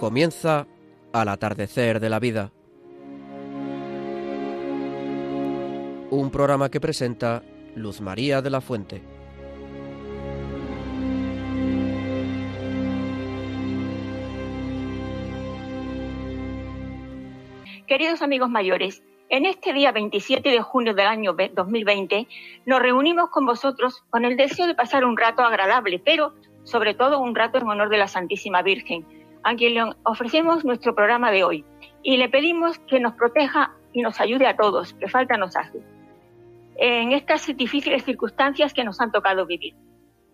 Comienza al atardecer de la vida. Un programa que presenta Luz María de la Fuente. Queridos amigos mayores, en este día 27 de junio del año 2020 nos reunimos con vosotros con el deseo de pasar un rato agradable, pero sobre todo un rato en honor de la Santísima Virgen, a quien le ofrecemos nuestro programa de hoy y le pedimos que nos proteja y nos ayude a todos, que falta nos hace, en estas difíciles circunstancias que nos han tocado vivir.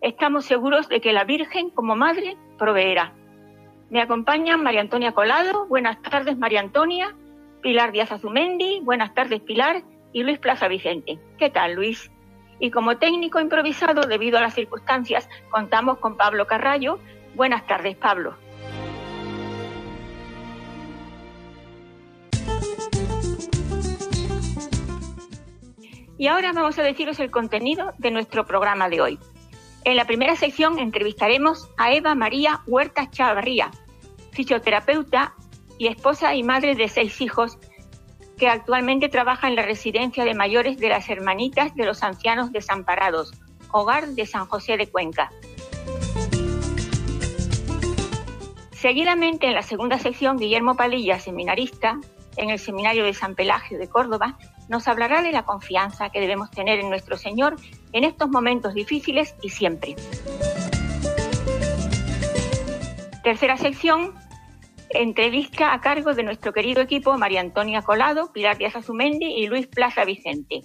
Estamos seguros de que la Virgen, como madre, proveerá. Me acompañan María Antonia Colado. Buenas tardes, María Antonia. Pilar Díaz Azumendi, buenas tardes Pilar, y Luis Plaza Vicente. ¿Qué tal, Luis? Y como técnico improvisado, debido a las circunstancias, contamos con Pablo Carrallo. Buenas tardes, Pablo. Y ahora vamos a deciros el contenido de nuestro programa de hoy. En la primera sección entrevistaremos a Eva María Huerta Chavarría, fisioterapeuta y esposa y madre de seis hijos, que actualmente trabaja en la residencia de mayores de las Hermanitas de los Ancianos Desamparados, hogar de San José de Cuenca. Seguidamente, en la segunda sección, Guillermo Palilla, seminarista en el Seminario de San Pelagio de Córdoba, nos hablará de la confianza que debemos tener en nuestro Señor en estos momentos difíciles y siempre. Tercera sección, Entrevista a cargo de nuestro querido equipo María Antonia Colado, Pilar Díaz Azumendi y Luis Plaza Vicente.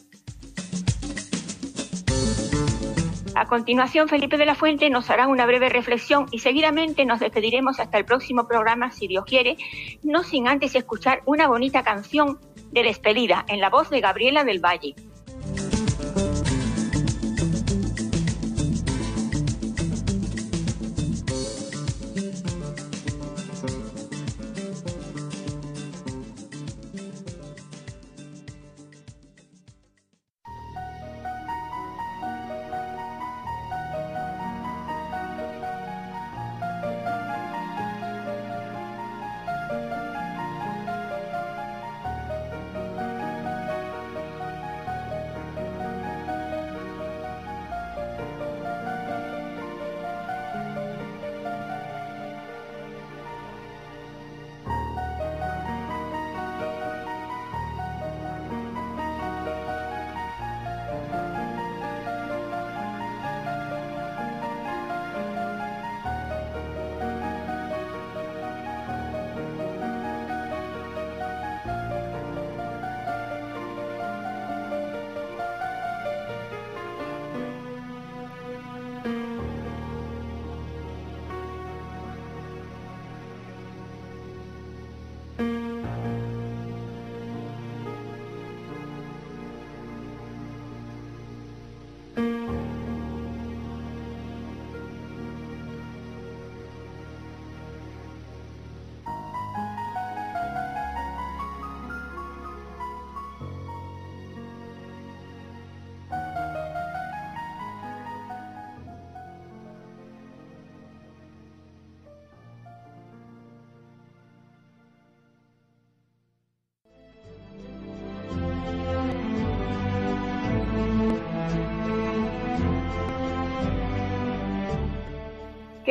A continuación, Felipe de la Fuente nos hará una breve reflexión y seguidamente nos despediremos hasta el próximo programa, si Dios quiere, no sin antes escuchar una bonita canción de despedida en la voz de Gabriela del Valle.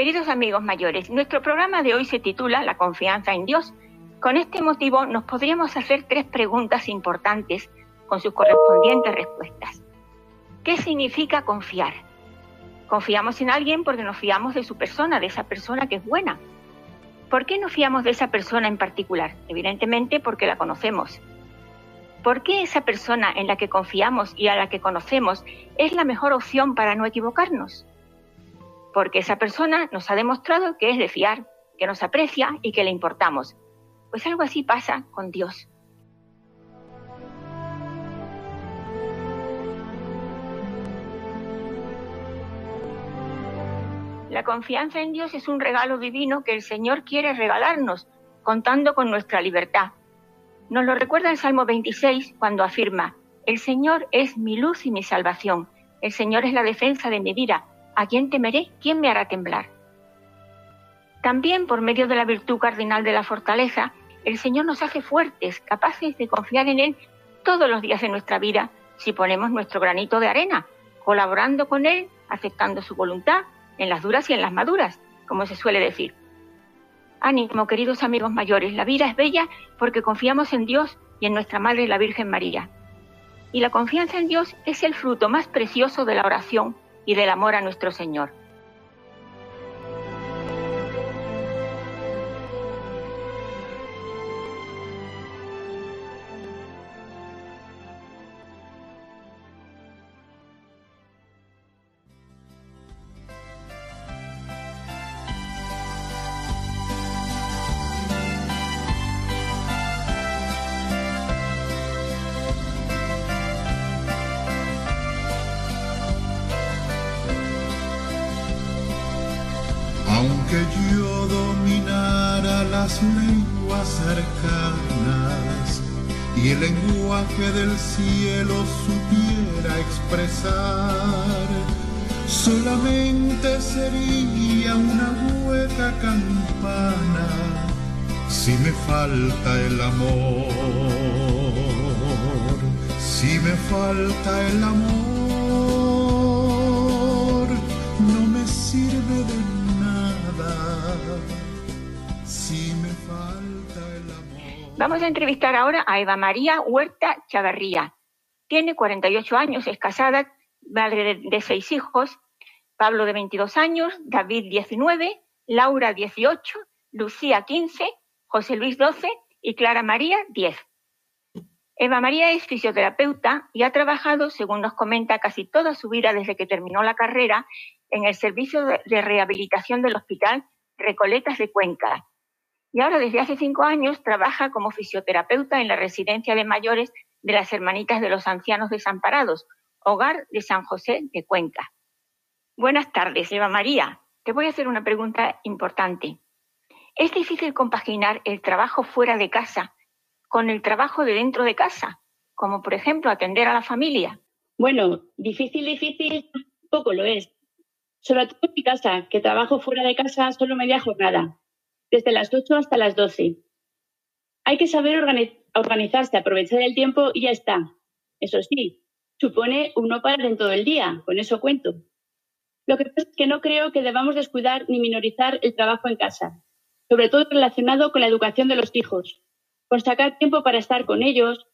Queridos amigos mayores, nuestro programa de hoy se titula La confianza en Dios. Con este motivo nos podríamos hacer tres preguntas importantes con sus correspondientes respuestas. ¿Qué significa confiar? Confiamos en alguien porque nos fiamos de su persona, de esa persona que es buena. ¿Por qué nos fiamos de esa persona en particular? Evidentemente porque la conocemos. ¿Por qué esa persona en la que confiamos y a la que conocemos es la mejor opción para no equivocarnos? Porque esa persona nos ha demostrado que es de fiar, que nos aprecia y que le importamos. Pues algo así pasa con Dios. La confianza en Dios es un regalo divino que el Señor quiere regalarnos, contando con nuestra libertad. Nos lo recuerda el Salmo 26 cuando afirma, El Señor es mi luz y mi salvación, el Señor es la defensa de mi vida, ¿A quién temeré? ¿Quién me hará temblar? También por medio de la virtud cardinal de la fortaleza, el Señor nos hace fuertes, capaces de confiar en Él todos los días de nuestra vida si ponemos nuestro granito de arena, colaborando con Él, aceptando su voluntad en las duras y en las maduras, como se suele decir. Ánimo, queridos amigos mayores, la vida es bella porque confiamos en Dios y en nuestra Madre la Virgen María. Y la confianza en Dios es el fruto más precioso de la oración y del amor a nuestro Señor. Las lenguas cercanas y el lenguaje del cielo supiera expresar, solamente sería una hueca campana si me falta el amor, si me falta el amor, no me sirve de Vamos a entrevistar ahora a Eva María Huerta Chavarría. Tiene 48 años, es casada, madre de seis hijos, Pablo de 22 años, David 19, Laura 18, Lucía 15, José Luis 12 y Clara María 10. Eva María es fisioterapeuta y ha trabajado, según nos comenta, casi toda su vida desde que terminó la carrera en el servicio de rehabilitación del Hospital Recoletas de Cuenca, y ahora desde hace cinco años trabaja como fisioterapeuta en la residencia de mayores de las Hermanitas de los Ancianos Desamparados, hogar de San José de Cuenca. Buenas tardes, Eva María. Te voy a hacer una pregunta importante. ¿Es difícil compaginar el trabajo fuera de casa con el trabajo de dentro de casa, como por ejemplo atender a la familia? Bueno, difícil, difícil, poco lo es. Sobre todo en mi casa, que trabajo fuera de casa solo media jornada desde las 8 hasta las 12. Hay que saber organizarse, aprovechar el tiempo y ya está. Eso sí, supone uno para en todo el día, con eso cuento. Lo que pasa es que no creo que debamos descuidar ni minorizar el trabajo en casa, sobre todo relacionado con la educación de los hijos, con sacar tiempo para estar con ellos,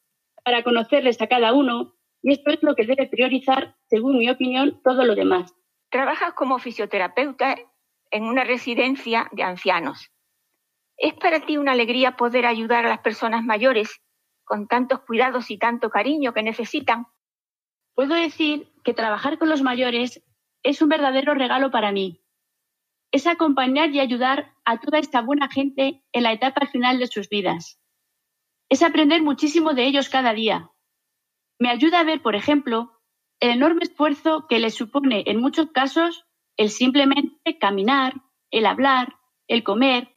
para conocerles a cada uno, y esto es lo que debe priorizar, según mi opinión, todo lo demás. Trabajas como fisioterapeuta en una residencia de ancianos. ¿Es para ti una alegría poder ayudar a las personas mayores con tantos cuidados y tanto cariño que necesitan? Puedo decir que trabajar con los mayores es un verdadero regalo para mí. Es acompañar y ayudar a toda esta buena gente en la etapa final de sus vidas. Es aprender muchísimo de ellos cada día. Me ayuda a ver, por ejemplo, el enorme esfuerzo que les supone en muchos casos el simplemente caminar, el hablar, el comer,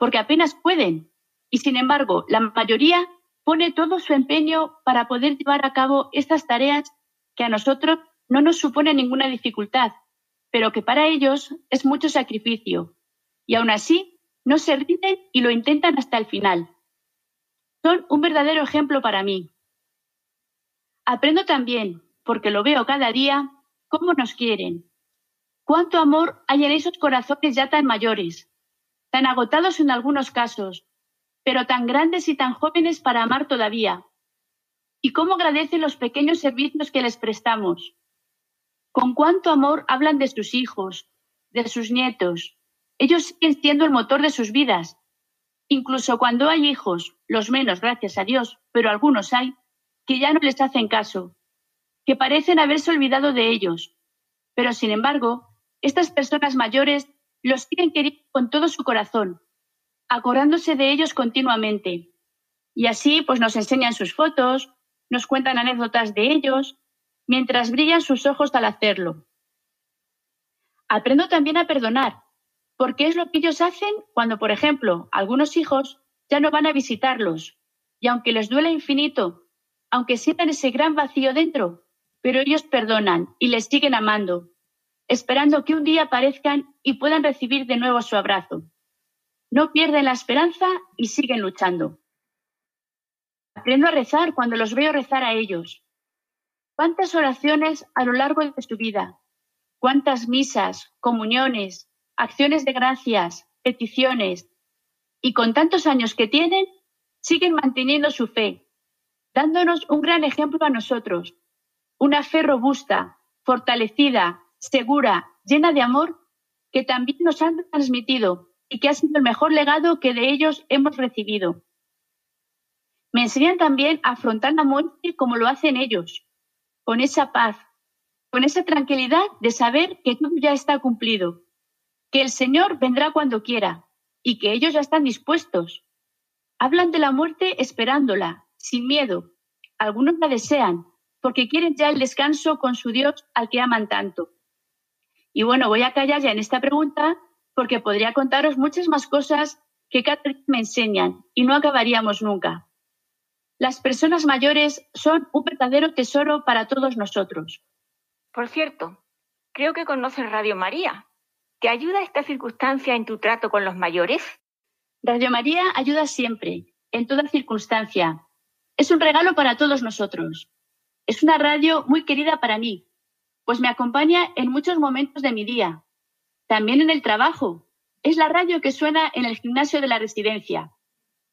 porque apenas pueden. Y sin embargo, la mayoría pone todo su empeño para poder llevar a cabo estas tareas que a nosotros no nos supone ninguna dificultad, pero que para ellos es mucho sacrificio. Y aún así, no se rinden y lo intentan hasta el final. Son un verdadero ejemplo para mí. Aprendo también, porque lo veo cada día, cómo nos quieren. Cuánto amor hay en esos corazones ya tan mayores, tan agotados en algunos casos, pero tan grandes y tan jóvenes para amar todavía. Y cómo agradecen los pequeños servicios que les prestamos. Con cuánto amor hablan de sus hijos, de sus nietos. Ellos siguen siendo el motor de sus vidas. Incluso cuando hay hijos, los menos, gracias a Dios, pero algunos hay, que ya no les hacen caso, que parecen haberse olvidado de ellos. Pero, sin embargo, estas personas mayores los siguen queriendo con todo su corazón, acordándose de ellos continuamente. Y así, pues nos enseñan sus fotos, nos cuentan anécdotas de ellos, mientras brillan sus ojos al hacerlo. Aprendo también a perdonar, porque es lo que ellos hacen cuando, por ejemplo, algunos hijos ya no van a visitarlos, y aunque les duele infinito, aunque sientan ese gran vacío dentro, pero ellos perdonan y les siguen amando, esperando que un día aparezcan y puedan recibir de nuevo su abrazo. no pierden la esperanza y siguen luchando. Aprendo a rezar cuando los veo rezar a ellos. ¿Cuántas oraciones a lo largo de su vida? ¿Cuántas misas, comuniones, acciones de gracias, peticiones? Y con tantos años que tienen, siguen manteniendo su fe, dándonos un gran ejemplo a nosotros, una fe robusta, fortalecida, segura, llena de amor, que también nos han transmitido y que ha sido el mejor legado que de ellos hemos recibido. Me enseñan también a afrontar la muerte como lo hacen ellos, con esa paz, con esa tranquilidad de saber que todo ya está cumplido, que el Señor vendrá cuando quiera y que ellos ya están dispuestos. Hablan de la muerte esperándola, sin miedo. Algunos la desean, porque quieren ya el descanso con su Dios al que aman tanto. Y bueno, voy a callar ya en esta pregunta porque podría contaros muchas más cosas que cada día me enseñan y no acabaríamos nunca. Las personas mayores son un verdadero tesoro para todos nosotros. Por cierto, creo que conoces Radio María. ¿Te ayuda esta circunstancia en tu trato con los mayores? Radio María ayuda siempre, en toda circunstancia. Es un regalo para todos nosotros. Es una radio muy querida para mí, pues me acompaña en muchos momentos de mi día. También en el trabajo. Es la radio que suena en el gimnasio de la residencia.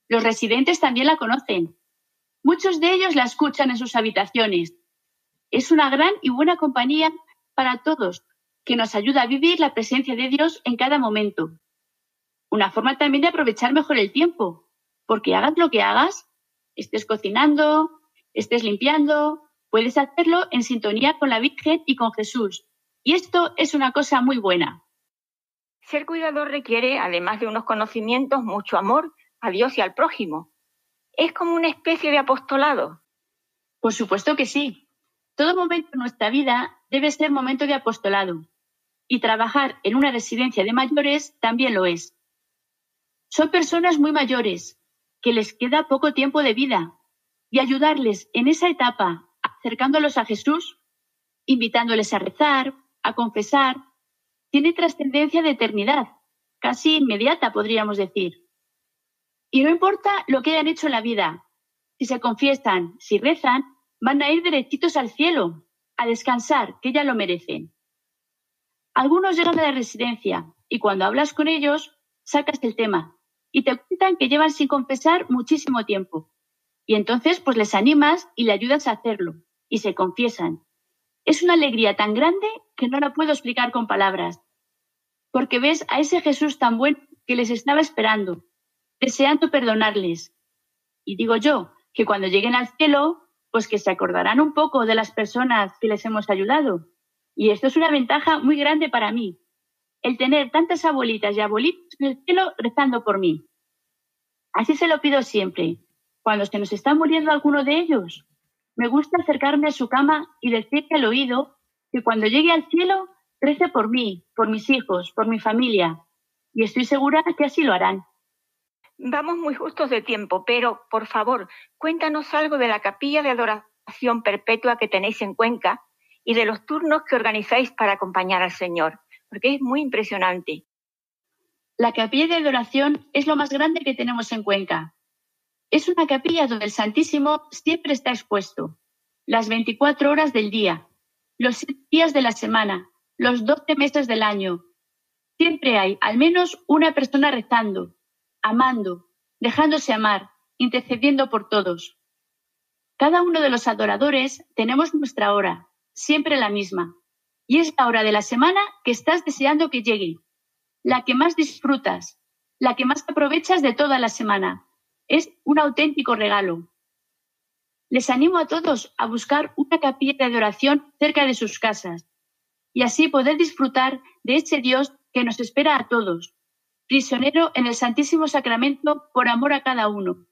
Los residentes también la conocen. Muchos de ellos la escuchan en sus habitaciones. Es una gran y buena compañía para todos, que nos ayuda a vivir la presencia de Dios en cada momento. Una forma también de aprovechar mejor el tiempo, porque hagas lo que hagas, estés cocinando, estés limpiando, Puedes hacerlo en sintonía con la Virgen y con Jesús. Y esto es una cosa muy buena. Ser cuidador requiere, además de unos conocimientos, mucho amor a Dios y al prójimo. Es como una especie de apostolado. Por supuesto que sí. Todo momento en nuestra vida debe ser momento de apostolado. Y trabajar en una residencia de mayores también lo es. Son personas muy mayores, que les queda poco tiempo de vida, y ayudarles en esa etapa acercándolos a Jesús, invitándoles a rezar, a confesar, tiene trascendencia de eternidad, casi inmediata, podríamos decir. Y no importa lo que hayan hecho en la vida, si se confiesan, si rezan, van a ir derechitos al cielo, a descansar, que ya lo merecen. Algunos llegan a la residencia y cuando hablas con ellos, sacas el tema y te cuentan que llevan sin confesar muchísimo tiempo. Y entonces, pues les animas y le ayudas a hacerlo y se confiesan. Es una alegría tan grande que no la puedo explicar con palabras, porque ves a ese Jesús tan bueno que les estaba esperando, deseando perdonarles. Y digo yo, que cuando lleguen al cielo, pues que se acordarán un poco de las personas que les hemos ayudado. Y esto es una ventaja muy grande para mí, el tener tantas abuelitas y abuelitos en el cielo rezando por mí. Así se lo pido siempre, cuando se nos está muriendo alguno de ellos, me gusta acercarme a su cama y decirle al oído que cuando llegue al cielo rece por mí, por mis hijos, por mi familia. Y estoy segura que así lo harán. Vamos muy justos de tiempo, pero por favor, cuéntanos algo de la capilla de adoración perpetua que tenéis en Cuenca y de los turnos que organizáis para acompañar al Señor, porque es muy impresionante. La capilla de adoración es lo más grande que tenemos en Cuenca. Es una capilla donde el Santísimo siempre está expuesto, las 24 horas del día, los 7 días de la semana, los 12 meses del año. Siempre hay al menos una persona rezando, amando, dejándose amar, intercediendo por todos. Cada uno de los adoradores tenemos nuestra hora, siempre la misma, y es la hora de la semana que estás deseando que llegue, la que más disfrutas, la que más aprovechas de toda la semana es un auténtico regalo. Les animo a todos a buscar una capilla de adoración cerca de sus casas y así poder disfrutar de ese Dios que nos espera a todos, prisionero en el Santísimo Sacramento por amor a cada uno.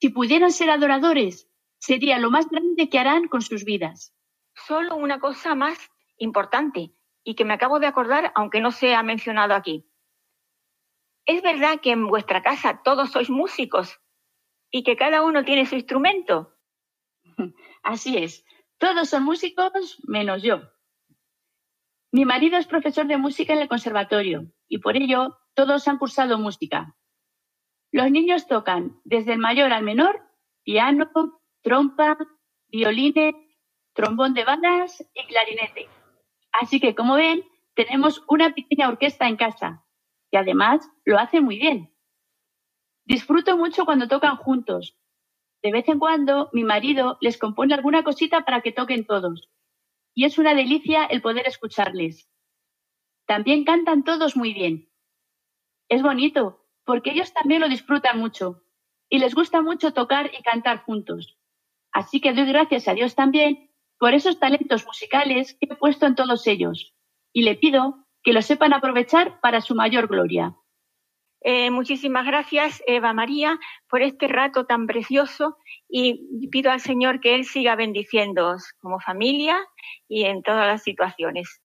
Si pudieran ser adoradores, sería lo más grande que harán con sus vidas. Solo una cosa más importante y que me acabo de acordar, aunque no se ha mencionado aquí. ¿Es verdad que en vuestra casa todos sois músicos y que cada uno tiene su instrumento? Así es, todos son músicos menos yo. Mi marido es profesor de música en el conservatorio y por ello todos han cursado música. Los niños tocan desde el mayor al menor piano, trompa, violines, trombón de balas y clarinete. Así que, como ven, tenemos una pequeña orquesta en casa, que además lo hace muy bien. Disfruto mucho cuando tocan juntos. De vez en cuando mi marido les compone alguna cosita para que toquen todos. Y es una delicia el poder escucharles. También cantan todos muy bien. Es bonito, porque ellos también lo disfrutan mucho y les gusta mucho tocar y cantar juntos. Así que doy gracias a Dios también por esos talentos musicales que he puesto en todos ellos y le pido que lo sepan aprovechar para su mayor gloria. Eh, muchísimas gracias, Eva María, por este rato tan precioso y pido al Señor que Él siga bendiciéndoos como familia y en todas las situaciones.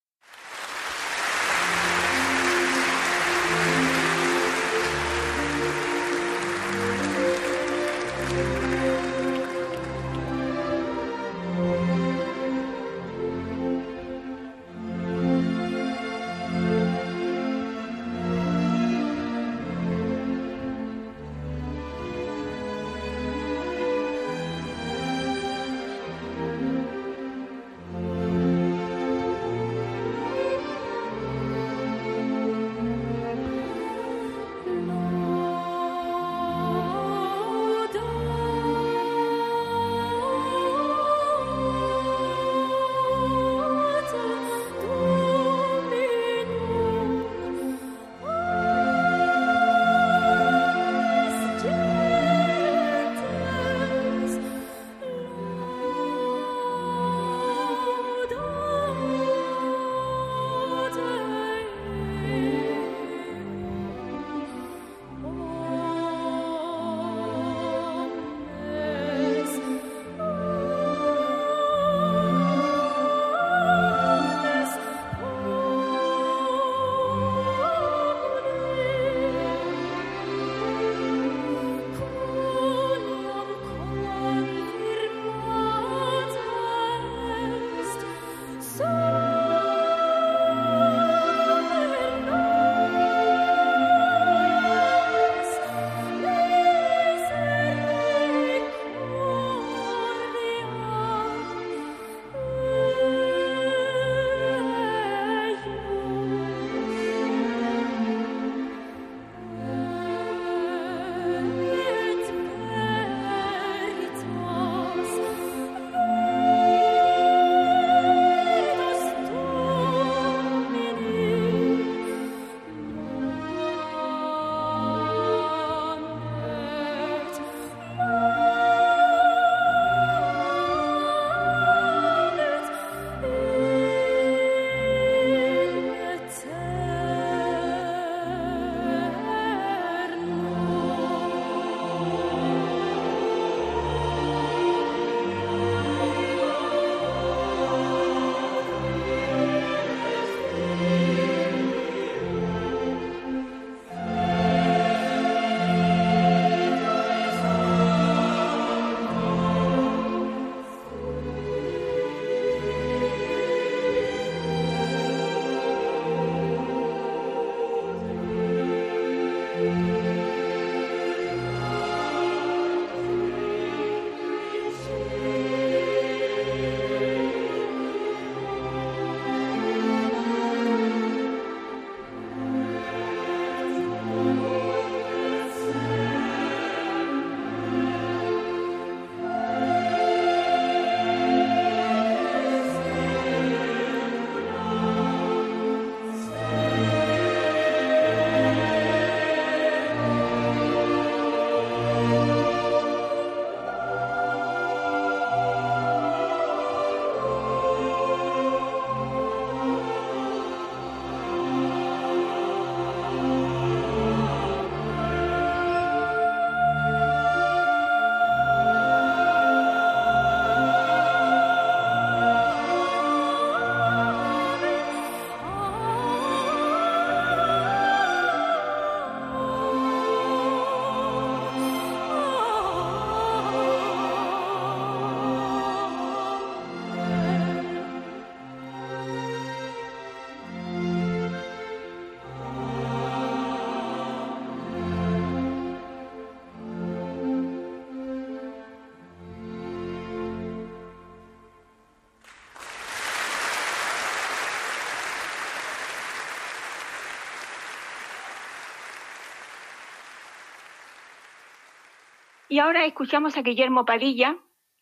Y ahora escuchamos a Guillermo Padilla,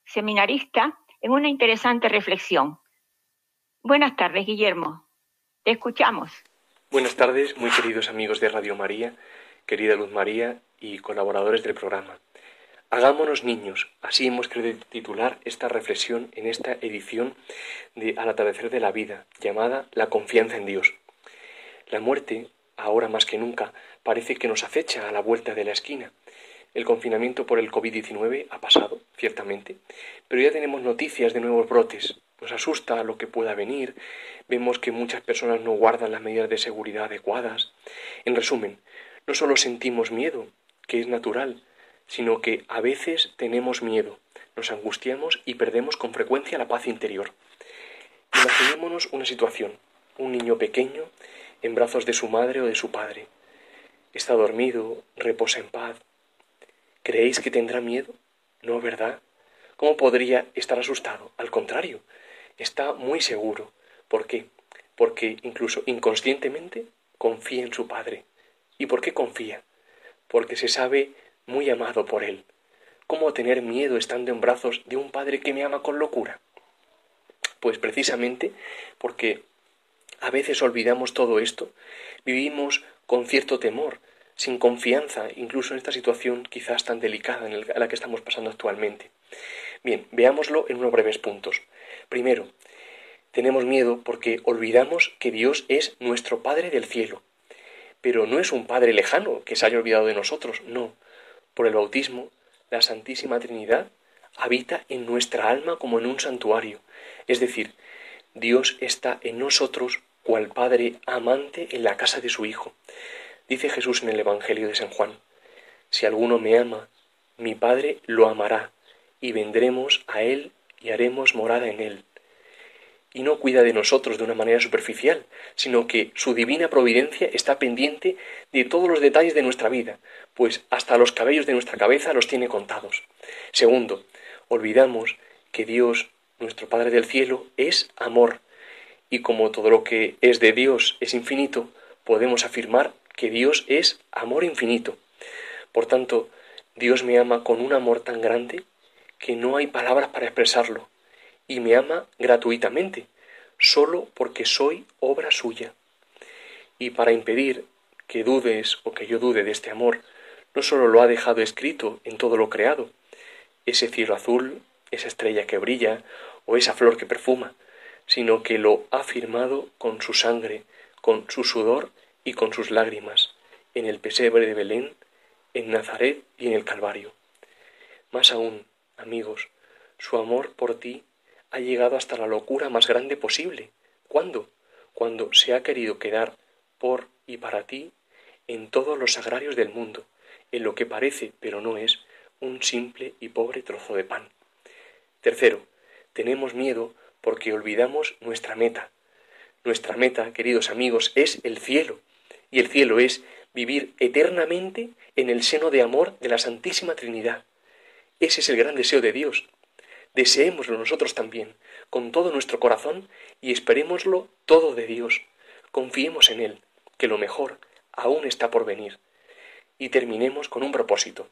seminarista, en una interesante reflexión. Buenas tardes, Guillermo. Te escuchamos. Buenas tardes, muy queridos amigos de Radio María, querida Luz María y colaboradores del programa. Hagámonos niños, así hemos querido titular esta reflexión en esta edición de Al atardecer de la vida, llamada La confianza en Dios. La muerte, ahora más que nunca, parece que nos acecha a la vuelta de la esquina, el confinamiento por el COVID-19 ha pasado, ciertamente, pero ya tenemos noticias de nuevos brotes. Nos asusta lo que pueda venir, vemos que muchas personas no guardan las medidas de seguridad adecuadas. En resumen, no solo sentimos miedo, que es natural, sino que a veces tenemos miedo, nos angustiamos y perdemos con frecuencia la paz interior. Imaginémonos una situación, un niño pequeño en brazos de su madre o de su padre. Está dormido, reposa en paz, ¿Creéis que tendrá miedo? No, ¿verdad? ¿Cómo podría estar asustado? Al contrario, está muy seguro. ¿Por qué? Porque incluso inconscientemente confía en su Padre. ¿Y por qué confía? Porque se sabe muy amado por Él. ¿Cómo tener miedo estando en brazos de un Padre que me ama con locura? Pues precisamente porque a veces olvidamos todo esto, vivimos con cierto temor, sin confianza, incluso en esta situación quizás tan delicada en la que estamos pasando actualmente. Bien, veámoslo en unos breves puntos. Primero, tenemos miedo porque olvidamos que Dios es nuestro Padre del cielo. Pero no es un Padre lejano que se haya olvidado de nosotros, no. Por el bautismo, la Santísima Trinidad habita en nuestra alma como en un santuario. Es decir, Dios está en nosotros cual Padre amante en la casa de su Hijo. Dice Jesús en el Evangelio de San Juan, Si alguno me ama, mi Padre lo amará, y vendremos a Él y haremos morada en Él. Y no cuida de nosotros de una manera superficial, sino que su divina providencia está pendiente de todos los detalles de nuestra vida, pues hasta los cabellos de nuestra cabeza los tiene contados. Segundo, olvidamos que Dios, nuestro Padre del cielo, es amor, y como todo lo que es de Dios es infinito, podemos afirmar que Dios es amor infinito. Por tanto, Dios me ama con un amor tan grande que no hay palabras para expresarlo, y me ama gratuitamente, solo porque soy obra suya. Y para impedir que dudes o que yo dude de este amor, no solo lo ha dejado escrito en todo lo creado, ese cielo azul, esa estrella que brilla o esa flor que perfuma, sino que lo ha firmado con su sangre, con su sudor y con sus lágrimas, en el pesebre de Belén, en Nazaret y en el Calvario. Más aún, amigos, su amor por ti ha llegado hasta la locura más grande posible. ¿Cuándo? Cuando se ha querido quedar por y para ti en todos los agrarios del mundo, en lo que parece, pero no es, un simple y pobre trozo de pan. Tercero, tenemos miedo porque olvidamos nuestra meta. Nuestra meta, queridos amigos, es el cielo, y el cielo es vivir eternamente en el seno de amor de la Santísima Trinidad. Ese es el gran deseo de Dios. Deseémoslo nosotros también, con todo nuestro corazón, y esperémoslo todo de Dios. Confiemos en Él, que lo mejor aún está por venir. Y terminemos con un propósito.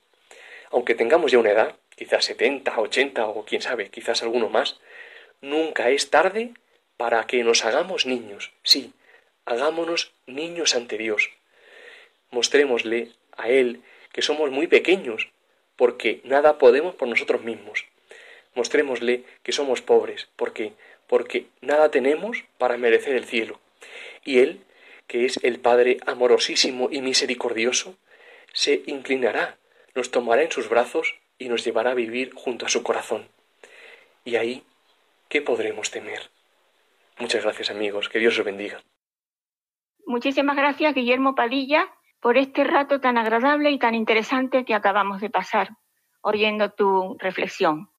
Aunque tengamos ya una edad, quizás setenta, ochenta o quién sabe, quizás alguno más, nunca es tarde para que nos hagamos niños, sí, hagámonos niños ante Dios. Mostrémosle a Él que somos muy pequeños, porque nada podemos por nosotros mismos. Mostrémosle que somos pobres, porque porque nada tenemos para merecer el cielo. Y Él, que es el Padre amorosísimo y misericordioso, se inclinará, nos tomará en sus brazos y nos llevará a vivir junto a su corazón. Y ahí, ¿qué podremos temer? Muchas gracias amigos, que Dios os bendiga. Muchísimas gracias, Guillermo Padilla, por este rato tan agradable y tan interesante que acabamos de pasar, oyendo tu reflexión.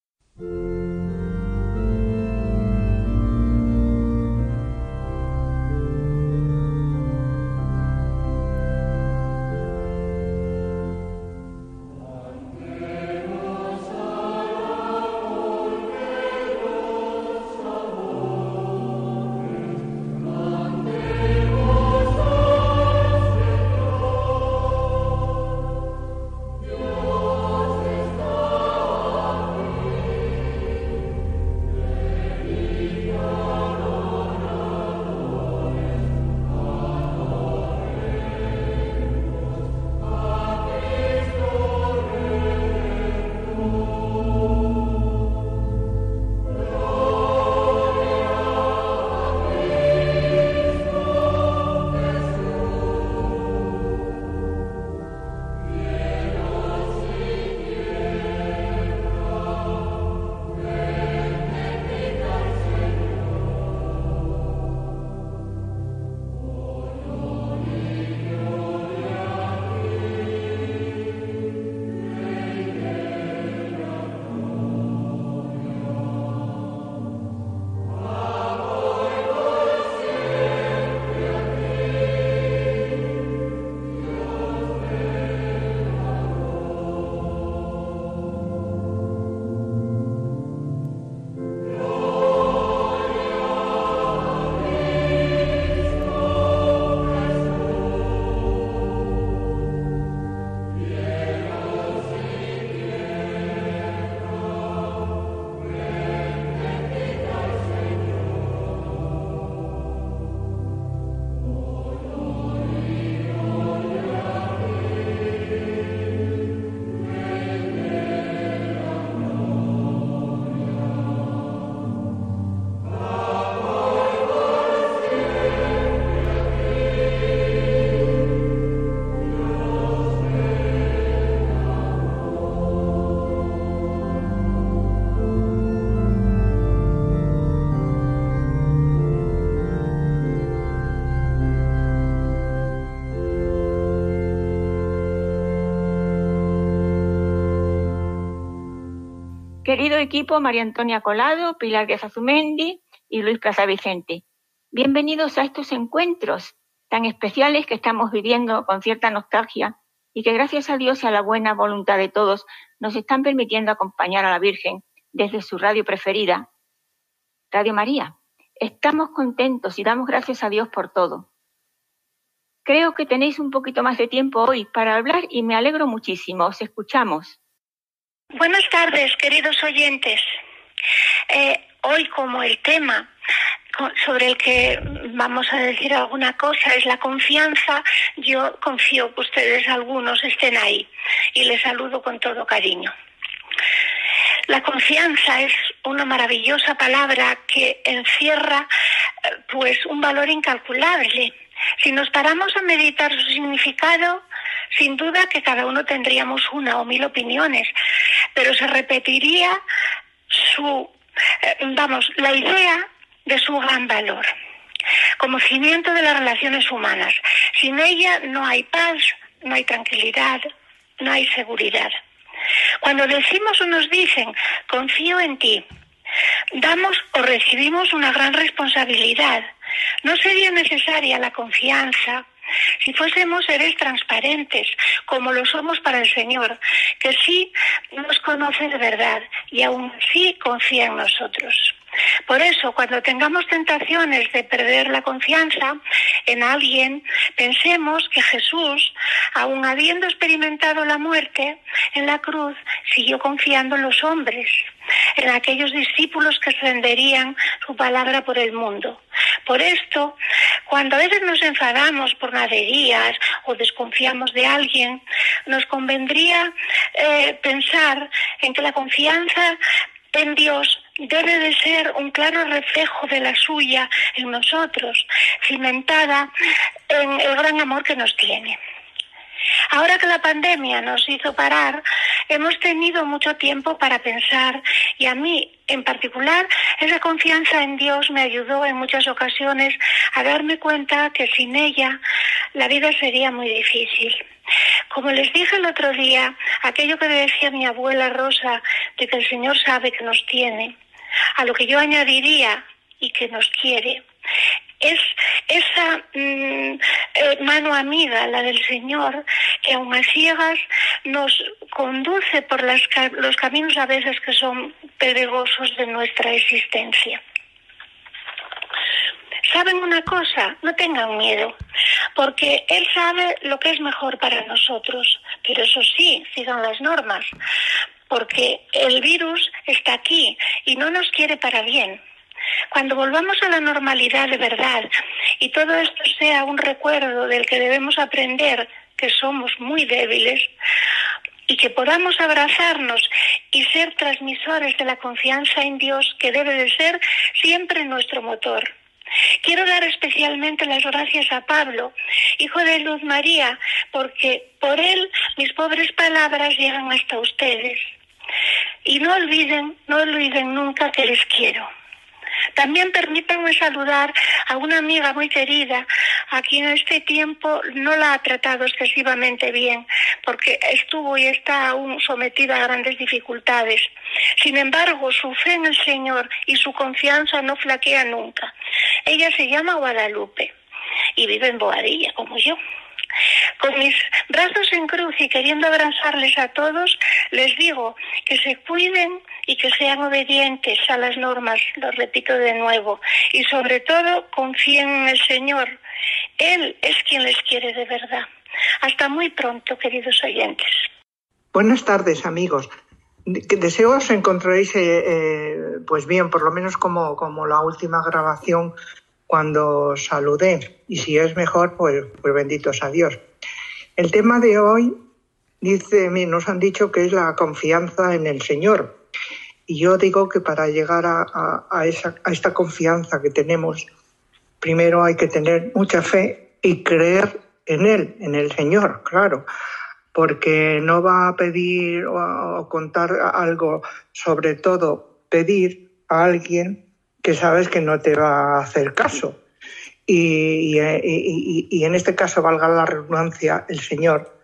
Querido equipo María Antonia Colado, Pilar de Azumendi y Luis Plaza Vicente, bienvenidos a estos encuentros tan especiales que estamos viviendo con cierta nostalgia y que gracias a Dios y a la buena voluntad de todos nos están permitiendo acompañar a la Virgen desde su radio preferida, Radio María. Estamos contentos y damos gracias a Dios por todo. Creo que tenéis un poquito más de tiempo hoy para hablar y me alegro muchísimo. Os escuchamos. Buenas tardes, queridos oyentes. Eh, hoy como el tema sobre el que vamos a decir alguna cosa es la confianza, yo confío que ustedes algunos estén ahí y les saludo con todo cariño. La confianza es una maravillosa palabra que encierra eh, pues un valor incalculable. Si nos paramos a meditar su significado, sin duda que cada uno tendríamos una o mil opiniones, pero se repetiría su, eh, vamos, la idea de su gran valor como cimiento de las relaciones humanas. Sin ella no hay paz, no hay tranquilidad, no hay seguridad. Cuando decimos o nos dicen, confío en ti, damos o recibimos una gran responsabilidad. No sería necesaria la confianza si fuésemos seres transparentes, como lo somos para el Señor, que sí nos conoce de verdad y aún sí confía en nosotros. Por eso, cuando tengamos tentaciones de perder la confianza en alguien, pensemos que Jesús, aun habiendo experimentado la muerte en la cruz, siguió confiando en los hombres, en aquellos discípulos que extenderían su palabra por el mundo. Por esto, cuando a veces nos enfadamos por naderías o desconfiamos de alguien, nos convendría eh, pensar en que la confianza en Dios debe de ser un claro reflejo de la suya en nosotros, cimentada en el gran amor que nos tiene. Ahora que la pandemia nos hizo parar, hemos tenido mucho tiempo para pensar y a mí en particular esa confianza en Dios me ayudó en muchas ocasiones a darme cuenta que sin ella la vida sería muy difícil. Como les dije el otro día, aquello que decía mi abuela Rosa, de que el Señor sabe que nos tiene, a lo que yo añadiría y que nos quiere, es esa mm, eh, mano amiga, la del Señor, que aun a ciegas nos conduce por los caminos a veces que son pedregosos de nuestra existencia. ¿Saben una cosa? No tengan miedo, porque Él sabe lo que es mejor para nosotros, pero eso sí, sigan las normas, porque el virus está aquí y no nos quiere para bien. Cuando volvamos a la normalidad de verdad y todo esto sea un recuerdo del que debemos aprender que somos muy débiles y que podamos abrazarnos y ser transmisores de la confianza en Dios que debe de ser siempre nuestro motor. Quiero dar especialmente las gracias a Pablo, hijo de Luz María, porque por él mis pobres palabras llegan hasta ustedes. Y no olviden, no olviden nunca que les quiero. También permítanme saludar a una amiga muy querida, a quien en este tiempo no la ha tratado excesivamente bien, porque estuvo y está aún sometida a grandes dificultades. Sin embargo, su fe en el Señor y su confianza no flaquea nunca. Ella se llama Guadalupe y vive en Boadilla, como yo. Con mis brazos en cruz y queriendo abrazarles a todos, les digo que se cuiden y que sean obedientes a las normas, lo repito de nuevo, y sobre todo confíen en el Señor. Él es quien les quiere de verdad. Hasta muy pronto, queridos oyentes. Buenas tardes, amigos. Deseo os encontréis eh, eh, pues bien, por lo menos como, como la última grabación cuando saludé. Y si es mejor, pues, pues benditos a Dios. El tema de hoy dice, nos han dicho que es la confianza en el Señor. Y yo digo que para llegar a, esa, a esta confianza que tenemos, primero hay que tener mucha fe y creer en Él, en el Señor, claro, porque no va a pedir o contar algo, sobre todo pedir a alguien que sabes que no te va a hacer caso. Y, en este caso, valga la redundancia, el Señor,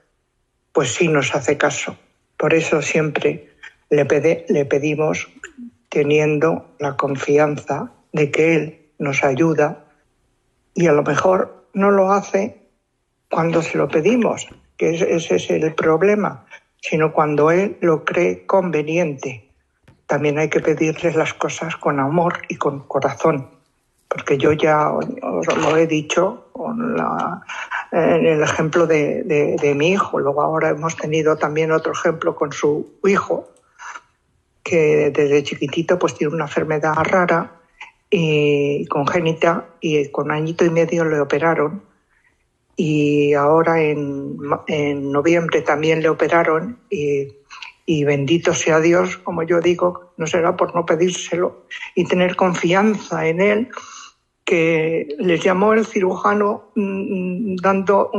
pues sí nos hace caso. Por eso siempre le, le pedimos teniendo la confianza de que Él nos ayuda y a lo mejor no lo hace cuando se lo pedimos, que ese es el problema, sino cuando Él lo cree conveniente. También hay que pedirles las cosas con amor y con corazón, porque yo ya os lo he dicho en el ejemplo de, de mi hijo, luego ahora hemos tenido también otro ejemplo con su hijo, que desde chiquitito pues tiene una enfermedad rara y congénita y con añito y medio le operaron. Y ahora en, en noviembre también le operaron y, y, bendito sea Dios, como yo digo, no será por no pedírselo y tener confianza en Él, que les llamó el cirujano mm, dando,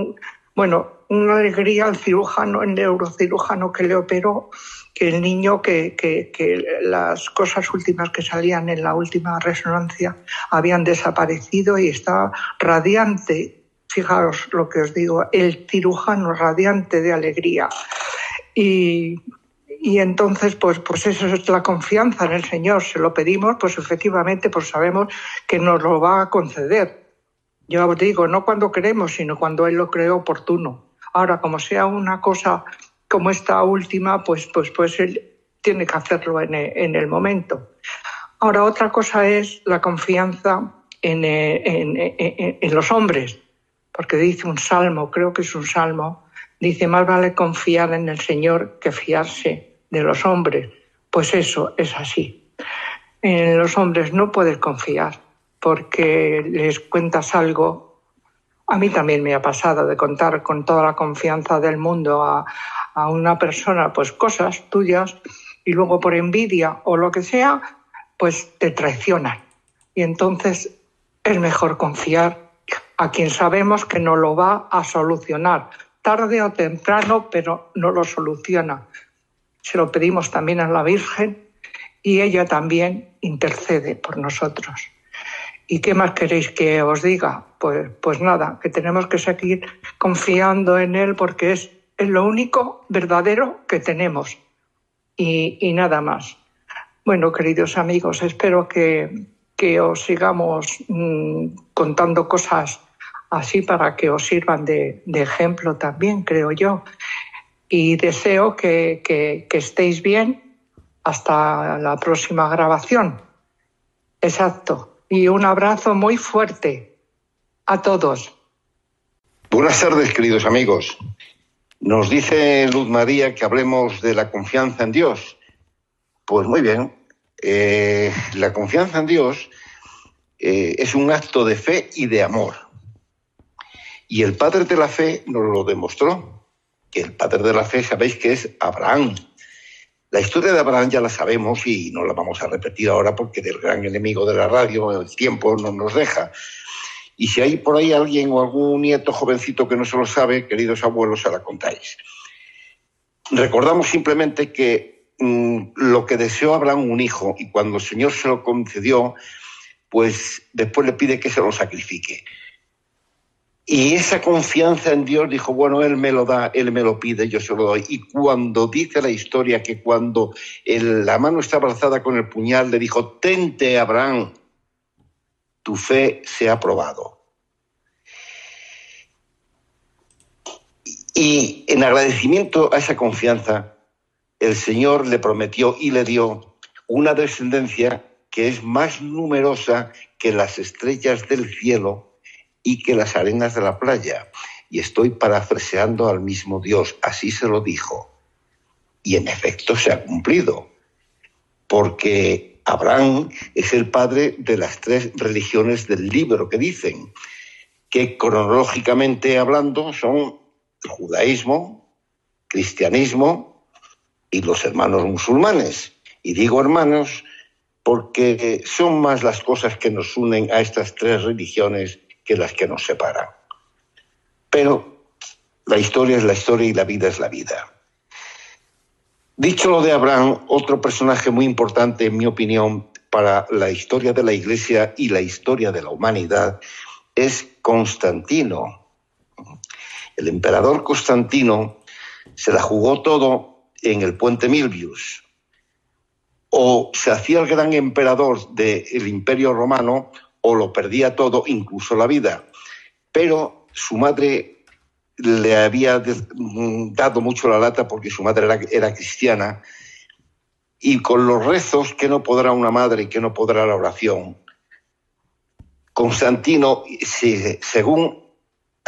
bueno, una alegría al cirujano, el neurocirujano que le operó, que el niño, que, que, que, las cosas últimas que salían en la última resonancia habían desaparecido y está radiante. Fijaos lo que os digo, el cirujano radiante de alegría. Y, y entonces, pues, pues eso es la confianza en el Señor. Se lo pedimos, pues efectivamente, pues sabemos que nos lo va a conceder. Yo os digo, no cuando queremos, sino cuando Él lo cree oportuno. Ahora, como sea una cosa como esta última, pues, pues, pues él tiene que hacerlo en el, en el momento. Ahora, otra cosa es la confianza en, en, en, en, los hombres, porque dice un salmo, creo que es un salmo, dice, más vale confiar en el Señor que fiarse de los hombres. Pues eso es así. En los hombres no puedes confiar porque les cuentas algo a mí también me ha pasado de contar con toda la confianza del mundo a, a una persona pues cosas tuyas y luego por envidia o lo que sea, pues te traicionan. Y entonces es mejor confiar a quien sabemos que no lo va a solucionar, tarde o temprano, pero no lo soluciona. Se lo pedimos también a la Virgen y ella también intercede por nosotros. ¿Y qué más queréis que os diga? Pues, pues nada, que tenemos que seguir confiando en Él porque es, es lo único verdadero que tenemos. Y, y, nada más. Bueno, queridos amigos, espero que, que os sigamos mmm, contando cosas así para que os sirvan de, de, ejemplo también, creo yo. Y deseo que, que, estéis bien hasta la próxima grabación. Exacto y un abrazo muy fuerte a todos. Buenas tardes, queridos amigos. Nos dice Luz María que hablemos de la confianza en Dios. Pues muy bien, eh, la confianza en Dios eh, es un acto de fe y de amor. Y el padre de la fe nos lo demostró, que el padre de la fe sabéis que es Abraham. La historia de Abraham ya la sabemos y no la vamos a repetir ahora porque del gran enemigo de la radio, el tiempo no nos deja. Y si hay por ahí alguien o algún nieto jovencito que no se lo sabe, queridos abuelos, se la contáis. Recordamos simplemente que mmm, lo que deseó Abraham un hijo y cuando el Señor se lo concedió, pues después le pide que se lo sacrifique. Y esa confianza en Dios dijo, bueno, Él me lo da, Él me lo pide, yo se lo doy. Y cuando dice la historia que cuando la mano estaba alzada con el puñal, le dijo, tente, Abraham, tu fe se ha probado. Y en agradecimiento a esa confianza, el Señor le prometió y le dio una descendencia que es más numerosa que las estrellas del cielo y que las arenas de la playa. Y estoy parafraseando al mismo Dios, así se lo dijo. Y en efecto se ha cumplido, porque Abraham es el padre de las tres religiones del libro que dicen, que cronológicamente hablando son el judaísmo, cristianismo y los hermanos musulmanes. Y digo hermanos porque son más las cosas que nos unen a estas tres religiones que las que nos separan. Pero la historia es la historia y la vida es la vida. Dicho lo de Abraham, otro personaje muy importante, en mi opinión, para la historia de la Iglesia y la historia de la humanidad es Constantino. El emperador Constantino se la jugó todo en el puente Milvius. o se hacía el gran emperador del imperio romano o lo perdía todo, incluso la vida. Pero su madre le había dado mucho la lata porque su madre era, cristiana y con los rezos que no podrá una madre que no podrá la oración. Constantino, según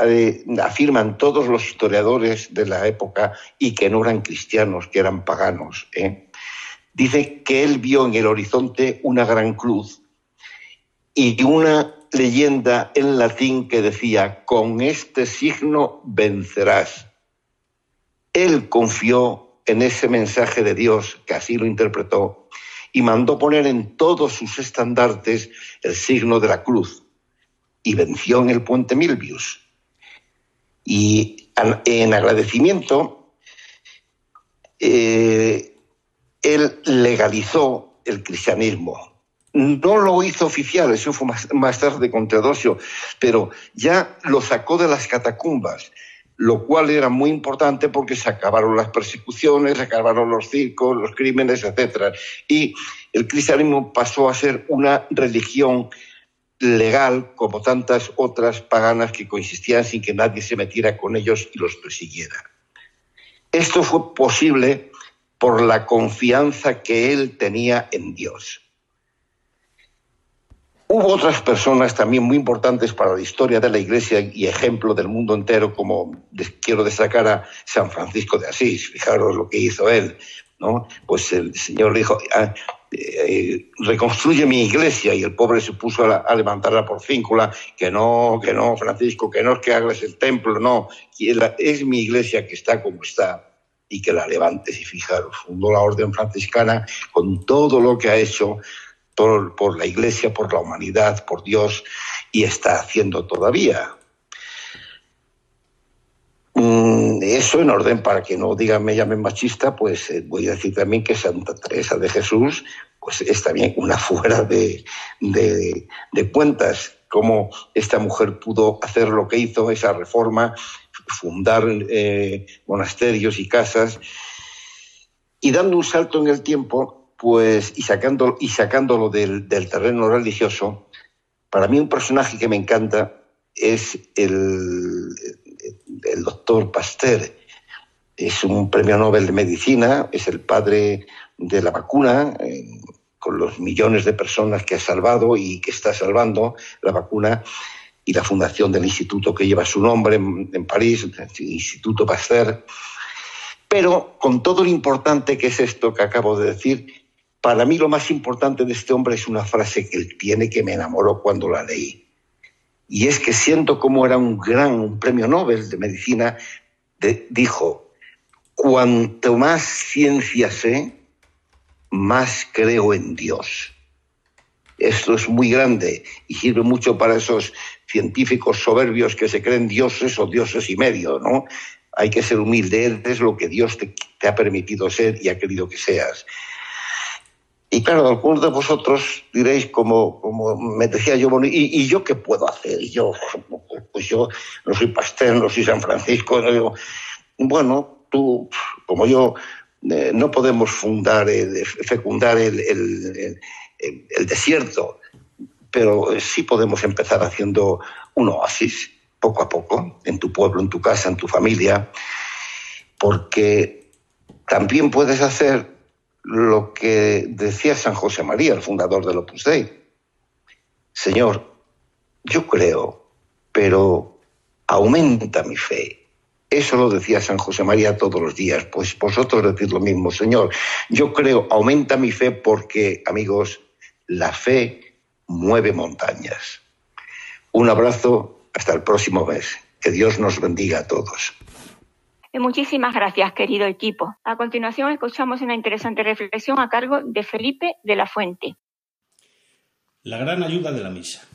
eh, afirman todos los historiadores de la época y que no eran cristianos, que eran paganos, ¿eh? dice que él vio en el horizonte una gran cruz y una leyenda en latín que decía, con este signo vencerás. Él confió en ese mensaje de Dios, que así lo interpretó, y mandó poner en todos sus estandartes el signo de la cruz, y venció en el puente Milvius. Y en agradecimiento, eh, él legalizó el cristianismo. No lo hizo oficial, eso fue más, tarde con Teodosio, pero ya lo sacó de las catacumbas, lo cual era muy importante porque se acabaron las persecuciones, se acabaron los circos, los crímenes, etc. Y el cristianismo pasó a ser una religión legal como tantas otras paganas que coexistían sin que nadie se metiera con ellos y los persiguiera. Esto fue posible por la confianza que él tenía en Dios. Hubo otras personas también muy importantes para la historia de la Iglesia y ejemplo del mundo entero, como quiero destacar a San Francisco de Asís. Fijaros lo que hizo él, ¿no? Pues el Señor dijo, ah, eh, reconstruye mi iglesia y el pobre se puso a, levantarla por cíncula, que no, que no, Francisco, que no es que hagas el templo, no, es mi iglesia que está como está y que la levantes y fijaros, fundó la orden franciscana con todo lo que ha hecho por, la iglesia, por la humanidad, por Dios y está haciendo todavía. Mm, eso en orden para que no digan me llamen machista, pues eh, voy a decir también que Santa Teresa de Jesús pues es también una fuera de, de, cuentas, cómo esta mujer pudo hacer lo que hizo, esa reforma, fundar eh, monasterios y casas, y dando un salto en el tiempo, pues, y, sacando, y sacándolo del, del terreno religioso, para mí un personaje que me encanta es el, doctor Pasteur. Es un premio Nobel de Medicina, es el padre de la vacuna, con los millones de personas que ha salvado y que está salvando la vacuna, y la fundación del instituto que lleva su nombre en, en París, el Instituto Pasteur. Pero con todo lo importante que es esto que acabo de decir, para mí lo más importante de este hombre es una frase que él tiene que me enamoró cuando la leí y es que siento como era un gran premio Nobel de medicina, dijo, cuanto más ciencia sé, más creo en Dios. Esto es muy grande y sirve mucho para esos científicos soberbios que se creen dioses o dioses y medio, ¿no? Hay que ser humilde, eres lo que Dios te ha permitido ser y ha querido que seas. Y claro, algunos de vosotros diréis, como, como me decía yo, bueno, ¿y, yo qué puedo hacer? Yo, pues yo no soy Pasteur, no soy San Francisco. No bueno, tú, como yo, eh, no podemos fundar, fecundar el, el, el, desierto, pero sí podemos empezar haciendo un oasis, poco a poco, en tu pueblo, en tu casa, en tu familia, porque también puedes hacer lo que decía San José María, el fundador del Opus Dei. Señor, yo creo, pero aumenta mi fe. Eso lo decía San José María todos los días. Pues vosotros decís lo mismo, Señor. Yo creo, aumenta mi fe porque, amigos, la fe mueve montañas. Un abrazo, hasta el próximo mes. Que Dios nos bendiga a todos. Muchísimas gracias, querido equipo. A continuación, escuchamos una interesante reflexión a cargo de Felipe de la Fuente. La gran ayuda de la misa.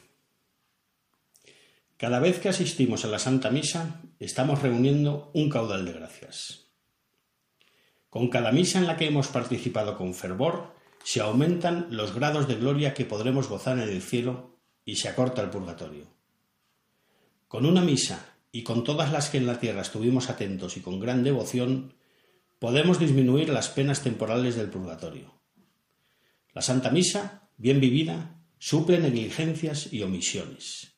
Cada vez que asistimos a la Santa Misa, estamos reuniendo un caudal de gracias. Con cada misa en la que hemos participado con fervor, se aumentan los grados de gloria que podremos gozar en el cielo y se acorta el purgatorio. Con una misa y con todas las que en la tierra estuvimos atentos y con gran devoción, podemos disminuir las penas temporales del purgatorio. La Santa Misa, bien vivida, suple negligencias y omisiones.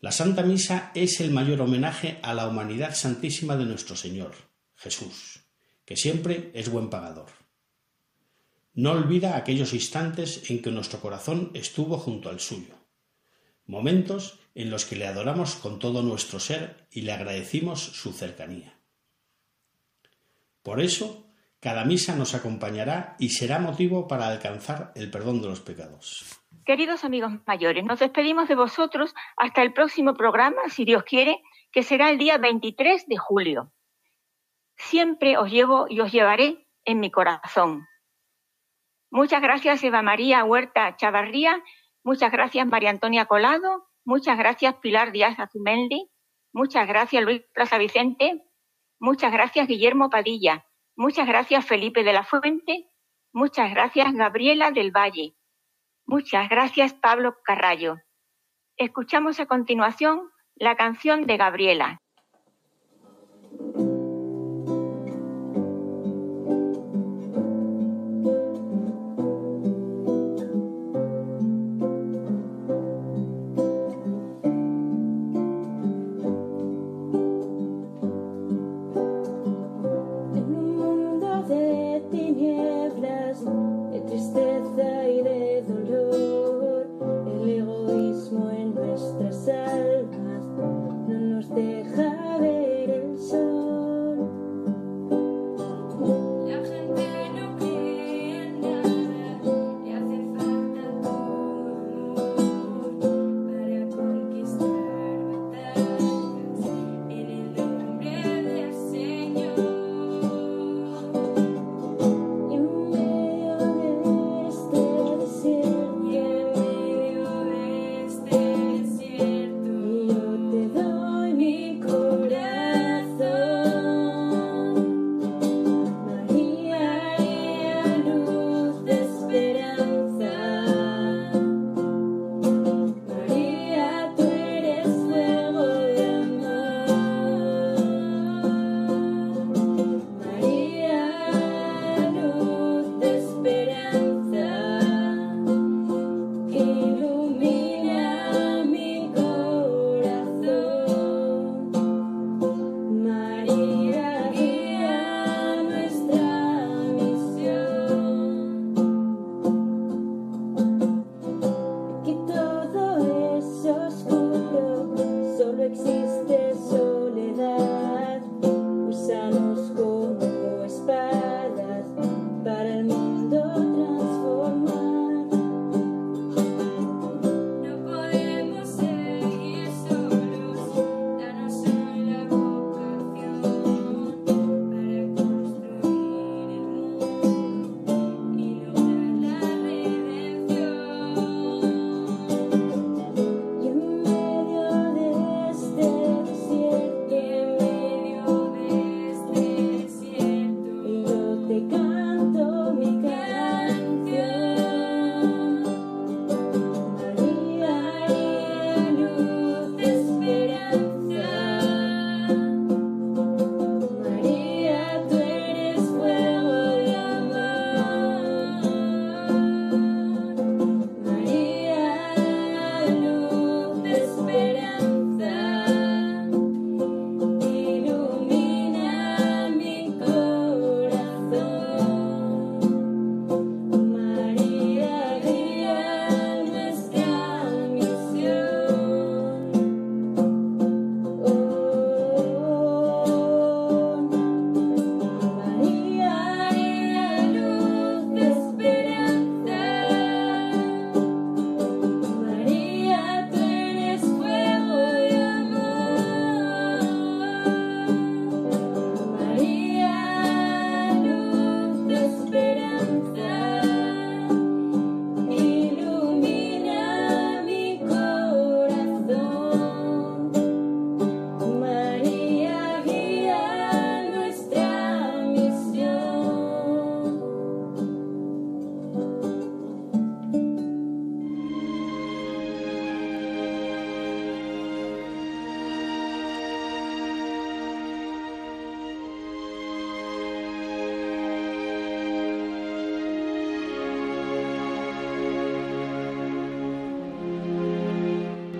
La Santa Misa es el mayor homenaje a la humanidad santísima de nuestro Señor, Jesús, que siempre es buen pagador. No olvida aquellos instantes en que nuestro corazón estuvo junto al suyo, momentos en los que le adoramos con todo nuestro ser y le agradecimos su cercanía. Por eso, cada misa nos acompañará y será motivo para alcanzar el perdón de los pecados. Queridos amigos mayores, nos despedimos de vosotros hasta el próximo programa, si Dios quiere, que será el día 23 de julio. Siempre os llevo y os llevaré en mi corazón. Muchas gracias Eva María Huerta Chavarría, muchas gracias María Antonia Colado, muchas gracias Pilar Díaz Azumendi, muchas gracias Luis Plaza Vicente, muchas gracias Guillermo Padilla, Muchas gracias Felipe de la Fuente. Muchas gracias Gabriela del Valle. Muchas gracias Pablo Carrallo. Escuchamos a continuación la canción de Gabriela.